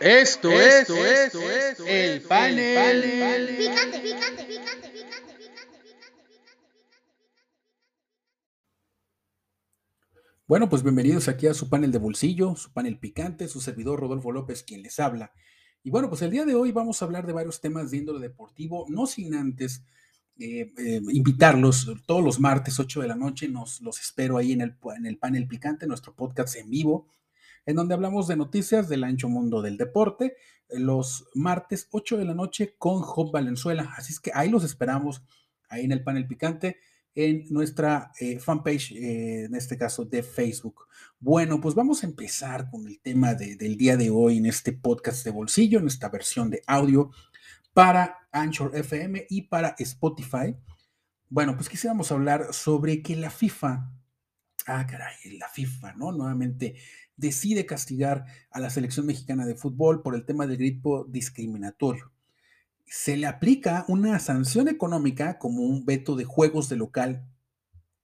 Esto, es, esto, es, el panel. Picante, picante, picante, picante, Bueno, pues bienvenidos aquí a su panel de bolsillo, su panel picante, su servidor Rodolfo López, quien les habla. Y bueno, pues el día de hoy vamos a hablar de varios temas de índole deportivo, no sin antes eh, eh, invitarlos todos los martes, 8 de la noche, nos los espero ahí en el, en el panel picante, nuestro podcast en vivo en donde hablamos de noticias del ancho mundo del deporte, eh, los martes 8 de la noche con Job Valenzuela. Así es que ahí los esperamos, ahí en el panel picante, en nuestra eh, fanpage, eh, en este caso de Facebook. Bueno, pues vamos a empezar con el tema del día de hoy en este podcast de bolsillo, en esta versión de audio para Anchor FM y para Spotify. Bueno, pues quisiéramos hablar sobre que la FIFA, ah, caray, la FIFA, ¿no? Nuevamente decide castigar a la selección mexicana de fútbol por el tema del grito discriminatorio. Se le aplica una sanción económica como un veto de juegos de local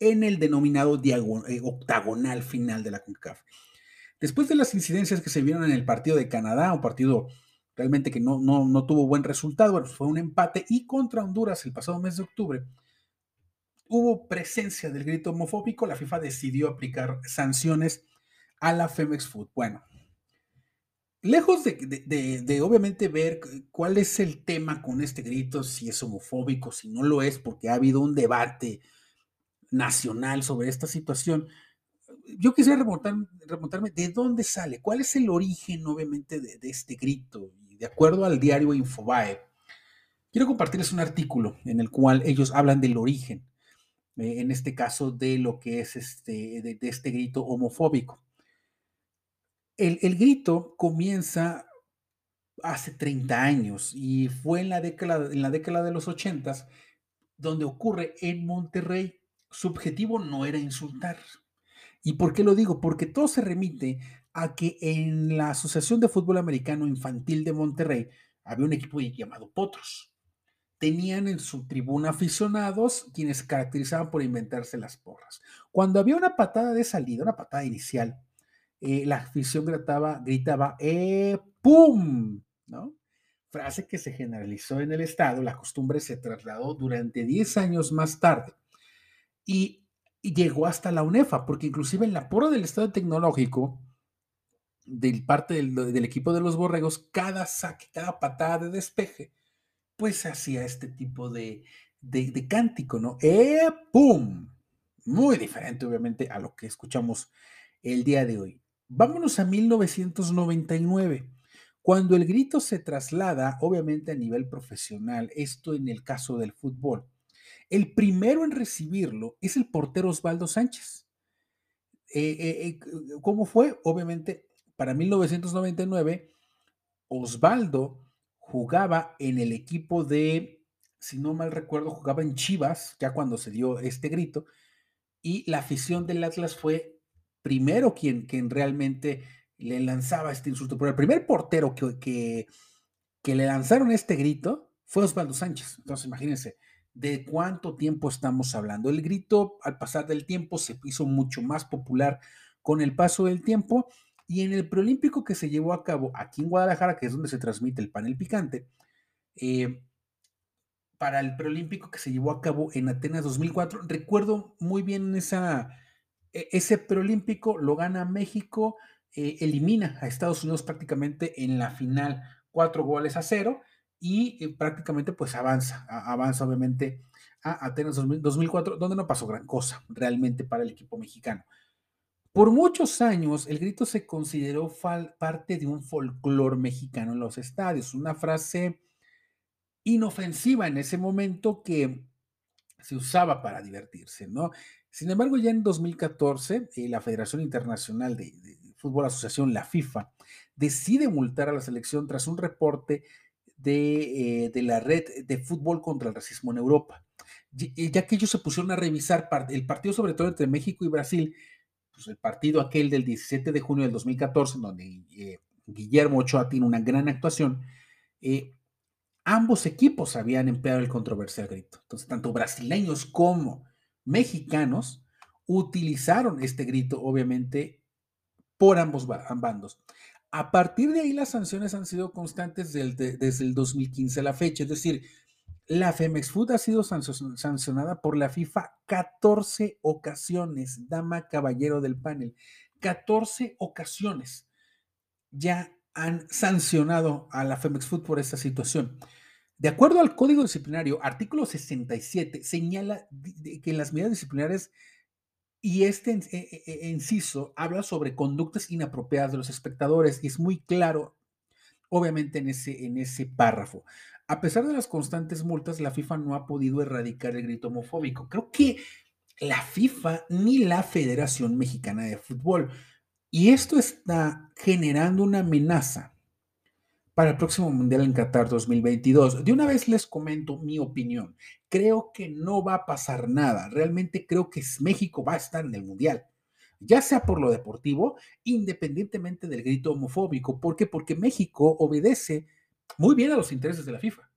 en el denominado eh, octagonal final de la CONCACAF. Después de las incidencias que se vieron en el partido de Canadá, un partido realmente que no, no, no tuvo buen resultado, fue un empate, y contra Honduras el pasado mes de octubre, hubo presencia del grito homofóbico, la FIFA decidió aplicar sanciones a la Femex Food. Bueno, lejos de, obviamente ver cuál es el tema con este grito, si es homofóbico, si no lo es, porque ha habido un debate nacional sobre esta situación, yo quisiera remontarme de dónde sale, cuál es el origen, obviamente, de, este grito. Y de acuerdo al diario Infobae, quiero compartirles un artículo en el cual ellos hablan del origen, eh, en este caso, de lo que es este, de este grito homofóbico. El, grito comienza hace 30 años y fue en la década, en la década de los 80 donde ocurre en Monterrey. Su objetivo no era insultar. ¿Y por qué lo digo? Porque todo se remite a que en la Asociación de Fútbol Americano Infantil de Monterrey había un equipo llamado Potros. Tenían en su tribuna aficionados quienes caracterizaban por inventarse las porras. Cuando había una patada de salida, una patada inicial, eh, la afición gritaba, gritaba ¡eh, pum! ¿no? Frase que se generalizó en el Estado, la costumbre se trasladó durante 10 años más tarde y, llegó hasta la UNEFA, porque inclusive en la porra del Estado Tecnológico, del parte del, equipo de los borregos, cada saque, cada patada de despeje, pues hacía este tipo de, de, cántico, ¿no? ¡Eh, pum! Muy diferente, obviamente, a lo que escuchamos el día de hoy. Vámonos a 1999, cuando el grito se traslada, obviamente a nivel profesional, esto en el caso del fútbol. El primero en recibirlo es el portero Osvaldo Sánchez. Eh, eh, eh, ¿Cómo fue? Obviamente, para 1999, Osvaldo jugaba en el equipo de, si no mal recuerdo, jugaba en Chivas, ya cuando se dio este grito, y la afición del Atlas fue primero quien, quien realmente le lanzaba este insulto, pero el primer portero que, que, que le lanzaron este grito fue Osvaldo Sánchez. Entonces, imagínense de cuánto tiempo estamos hablando. El grito, al pasar del tiempo, se hizo mucho más popular con el paso del tiempo y en el preolímpico que se llevó a cabo aquí en Guadalajara, que es donde se transmite el panel picante, eh, para el preolímpico que se llevó a cabo en Atenas 2004, recuerdo muy bien esa, e-, ese preolímpico lo gana México, eh, elimina a Estados Unidos prácticamente en la final, cuatro goles a cero, y eh, prácticamente pues avanza, avanza obviamente a Atenas 2004, donde no pasó gran cosa realmente para el equipo mexicano. Por muchos años, el grito se consideró parte de un folclore mexicano en los estadios, una frase inofensiva en ese momento que se usaba para divertirse, ¿no? Sin embargo, ya en 2014, eh, la Federación Internacional de, Fútbol Asociación, la FIFA, decide multar a la selección tras un reporte de, eh, la red de fútbol contra el racismo en Europa, eh, ya que ellos se pusieron a revisar el partido, sobre todo entre México y Brasil, pues el partido aquel del 17 de junio del 2014, donde Guillermo Ochoa tiene una gran actuación, ambos equipos habían empleado el controversial grito. Entonces, tanto brasileños como mexicanos utilizaron este grito, obviamente, por ambos bandos. A partir de ahí las sanciones han sido constantes desde el 2015 a la fecha, es decir, la Femex Food ha sido sancionada por la FIFA 14 ocasiones, dama caballero del panel, 14 ocasiones ya han sancionado a la Femex Food por esta situación. De acuerdo al Código Disciplinario, artículo 67 señala que en las medidas disciplinarias y este e, e, e, inciso habla sobre conductas inapropiadas de los espectadores y es muy claro, obviamente, en ese, en ese párrafo. A pesar de las constantes multas, la FIFA no ha podido erradicar el grito homofóbico. Creo que la FIFA ni la Federación Mexicana de Fútbol. Y esto está generando una amenaza para el próximo Mundial en Qatar 2022. De una vez les comento mi opinión. Creo que no va a pasar nada. Realmente creo que México va a estar en el Mundial. Ya sea por lo deportivo, independientemente del grito homofóbico. ¿Por qué? Porque México obedece muy bien a los intereses de la FIFA.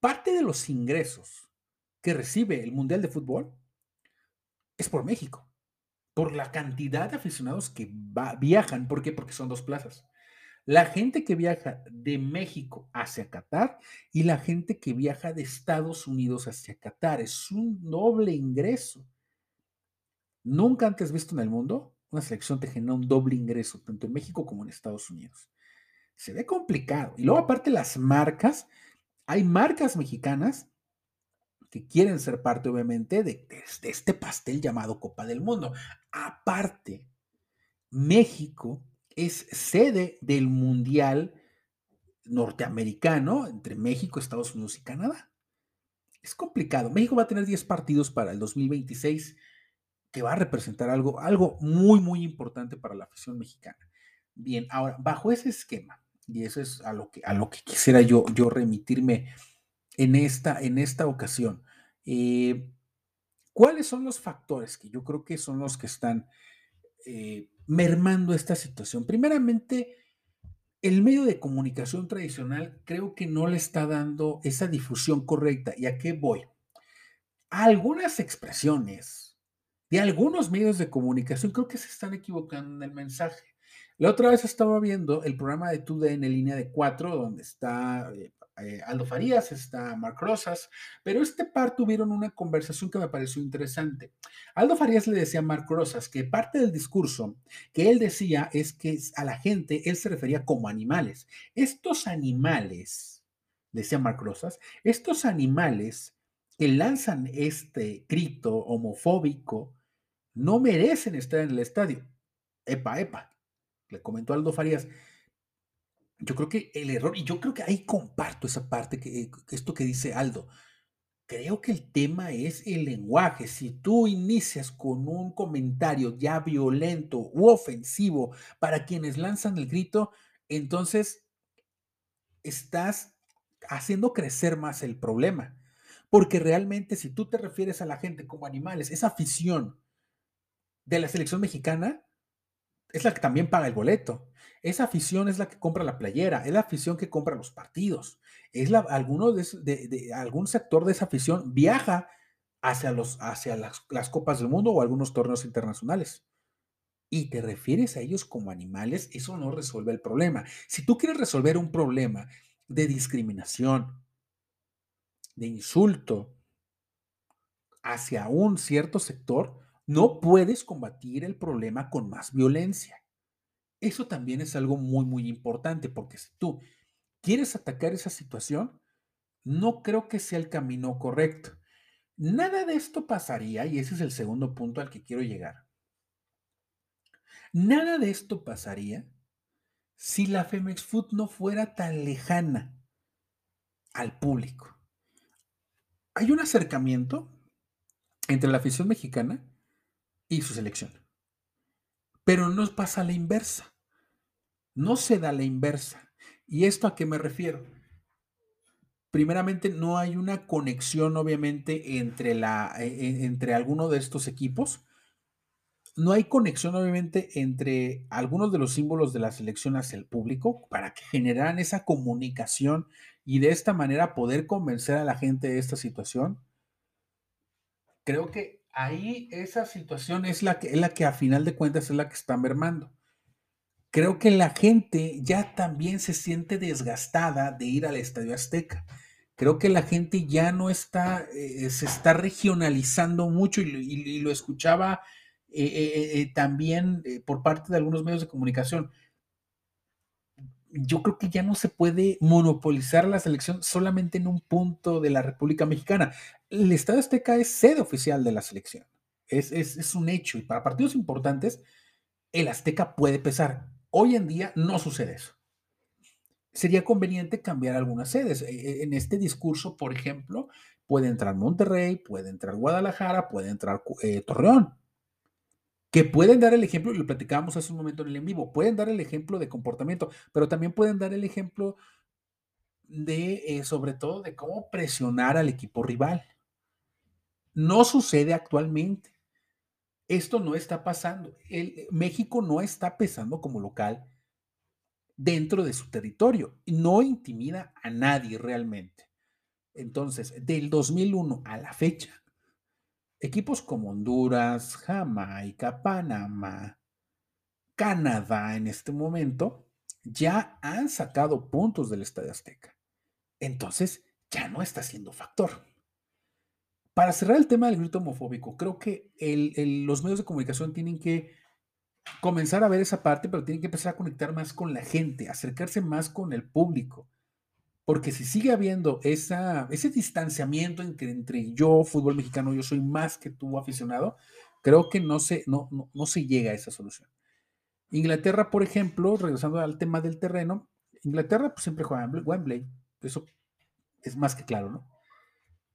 Parte de los ingresos que recibe el Mundial de Fútbol es por México, por la cantidad de aficionados que viajan. ¿Por qué? Porque son dos plazas la gente que viaja de México hacia Qatar y la gente que viaja de Estados Unidos hacia Qatar. Es un doble ingreso. Nunca antes visto en el mundo una selección te genera un doble ingreso, tanto en México como en Estados Unidos. Se ve complicado. Y luego aparte las marcas, hay marcas mexicanas que quieren ser parte obviamente de, este pastel llamado Copa del Mundo. Aparte, México es sede del Mundial norteamericano entre México, Estados Unidos y Canadá. Es complicado. México va a tener 10 partidos para el 2026 que va a representar algo, algo muy, muy importante para la afición mexicana. Bien, ahora, bajo ese esquema, y eso es a lo que, a lo que quisiera yo, yo remitirme en esta, en esta ocasión, eh, ¿cuáles son los factores que yo creo que son los que están eh, mermando esta situación? Primeramente, el medio de comunicación tradicional creo que no le está dando esa difusión correcta. ¿Y a qué voy? Algunas expresiones de algunos medios de comunicación creo que se están equivocando en el mensaje. La otra vez estaba viendo el programa de TUDN en línea de cuatro, donde está eh, eh, Aldo Farías, está Marc Rosas, pero este par tuvieron una conversación que me pareció interesante. Aldo Farías le decía a Marc Rosas que parte del discurso que él decía es que a la gente él se refería como animales. Estos animales, decía Marc Rosas, estos animales que lanzan este grito homofóbico no merecen estar en el estadio. Epa, epa, le comentó Aldo Farías yo creo que el error, y yo creo que ahí comparto esa parte, que, esto que dice Aldo, creo que el tema es el lenguaje. Si tú inicias con un comentario ya violento u ofensivo para quienes lanzan el grito, entonces estás haciendo crecer más el problema. Porque realmente si tú te refieres a la gente como animales, esa afición de la selección mexicana es la que también paga el boleto. Esa afición es la que compra la playera, es la afición que compra los partidos. Es la, alguno de, algún sector de esa afición viaja hacia, los, hacia las, las copas del mundo o algunos torneos internacionales y te refieres a ellos como animales, eso no resuelve el problema. Si tú quieres resolver un problema de discriminación, de insulto hacia un cierto sector, no puedes combatir el problema con más violencia. Eso también es algo muy, muy importante, porque si tú quieres atacar esa situación, no creo que sea el camino correcto. Nada de esto pasaría, y ese es el segundo punto al que quiero llegar. Nada de esto pasaría si la Femex Food no fuera tan lejana al público. Hay un acercamiento entre la afición mexicana y su selección. Pero no pasa la inversa. No se da la inversa. ¿Y esto a qué me refiero? Primeramente, no hay una conexión, obviamente, entre, la, e, e, entre alguno de estos equipos. No hay conexión, obviamente, entre algunos de los símbolos de la selección hacia el público para que generaran esa comunicación y de esta manera poder convencer a la gente de esta situación. Creo que ahí esa situación es la que, es la que a final de cuentas es la que está mermando. creo que la gente ya también se siente desgastada de ir al Estadio Azteca. Creo que la gente ya no está, eh, se está regionalizando mucho y, lo escuchaba eh, eh, también por parte de algunos medios de comunicación. Yo creo que ya no se puede monopolizar la selección solamente en un punto de la República Mexicana. El Estadio Azteca es sede oficial de la selección. Es, es un hecho. Y para partidos importantes, el Azteca puede pesar. Hoy en día no sucede eso. Sería conveniente cambiar algunas sedes. E, e, en este discurso, por ejemplo, puede entrar Monterrey, puede entrar Guadalajara, puede entrar eh, Torreón, que pueden dar el ejemplo, y lo platicábamos hace un momento en el en vivo, pueden dar el ejemplo de comportamiento, pero también pueden dar el ejemplo de, eh, sobre todo, de cómo presionar al equipo rival. No sucede actualmente. Esto no está pasando. El, México no está pesando como local dentro de su territorio. No intimida a nadie realmente. Entonces, del 2001 a la fecha, equipos como Honduras, Jamaica, Panamá, Canadá en este momento, ya han sacado puntos del Estadio Azteca. Entonces, ya no está siendo factor. Para cerrar el tema del grito homofóbico, creo que los medios de comunicación tienen que comenzar a ver esa parte, pero tienen que empezar a conectar más con la gente, acercarse más con el público. Porque si sigue habiendo ese distanciamiento entre, yo, fútbol mexicano, yo soy más que tú aficionado, creo que no se, llega a esa solución. Inglaterra, por ejemplo, regresando al tema del terreno, Inglaterra pues, siempre juega en Wembley, eso es más que claro, ¿no?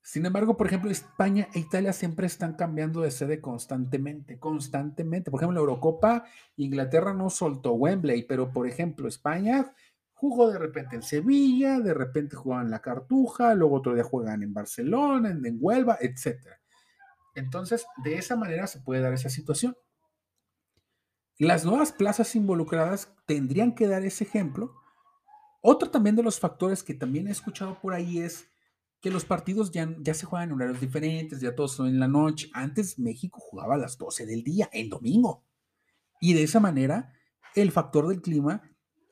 Sin embargo, por ejemplo, España e Italia siempre están cambiando de sede constantemente, constantemente. Por ejemplo, la Eurocopa, Inglaterra no soltó Wembley, pero por ejemplo, España jugó de repente en Sevilla, de repente jugaban en la Cartuja, luego otro día juegan en Barcelona, en, en Huelva, etc. Entonces, de esa manera se puede dar esa situación. Las nuevas plazas involucradas tendrían que dar ese ejemplo. Otro también de los factores que también he escuchado por ahí es que los partidos ya, ya se juegan en horarios diferentes, ya todos son en la noche. Antes México jugaba a las 12 del día, en domingo. Y de esa manera, el factor del clima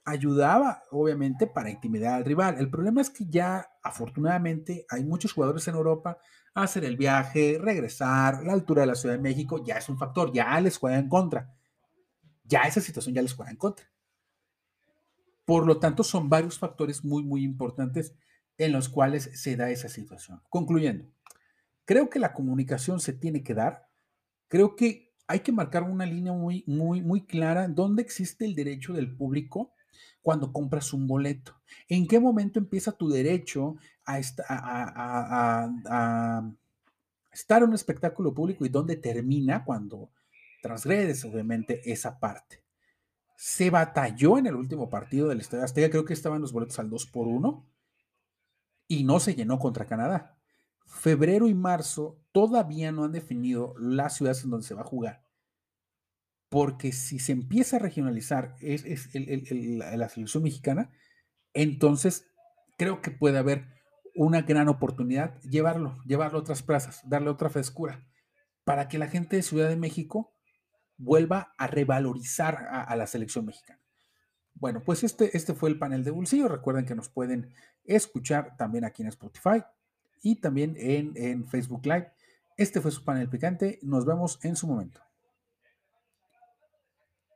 ayudaba, obviamente, para intimidar al rival. El problema es que ya, afortunadamente, hay muchos jugadores en Europa hacer el viaje, regresar, la altura de la Ciudad de México ya es un factor, ya les juega en contra. Ya esa situación ya les juega en contra. Por lo tanto, son varios factores muy, muy importantes en los cuales se da esa situación. Concluyendo, creo que la comunicación se tiene que dar, creo que hay que marcar una línea muy, muy, muy clara donde existe el derecho del público cuando compras un boleto. ¿En qué momento empieza tu derecho a, estar en un espectáculo público y dónde termina cuando transgredes, obviamente, esa parte? Se batalló en el último partido del Estadio Azteca, creo que estaban los boletos al 2 por 1 y no se llenó contra Canadá. Febrero y marzo todavía no han definido las ciudades en donde se va a jugar. Porque si se empieza a regionalizar es, la selección mexicana, entonces creo que puede haber una gran oportunidad llevarlo, llevarlo a otras plazas, darle otra frescura, para que la gente de Ciudad de México vuelva a revalorizar a la selección mexicana. Bueno, pues este, este fue el panel de bolsillo. Recuerden que nos pueden escuchar también aquí en Spotify y también en, en Facebook Live. Este fue su panel picante. Nos vemos en su momento.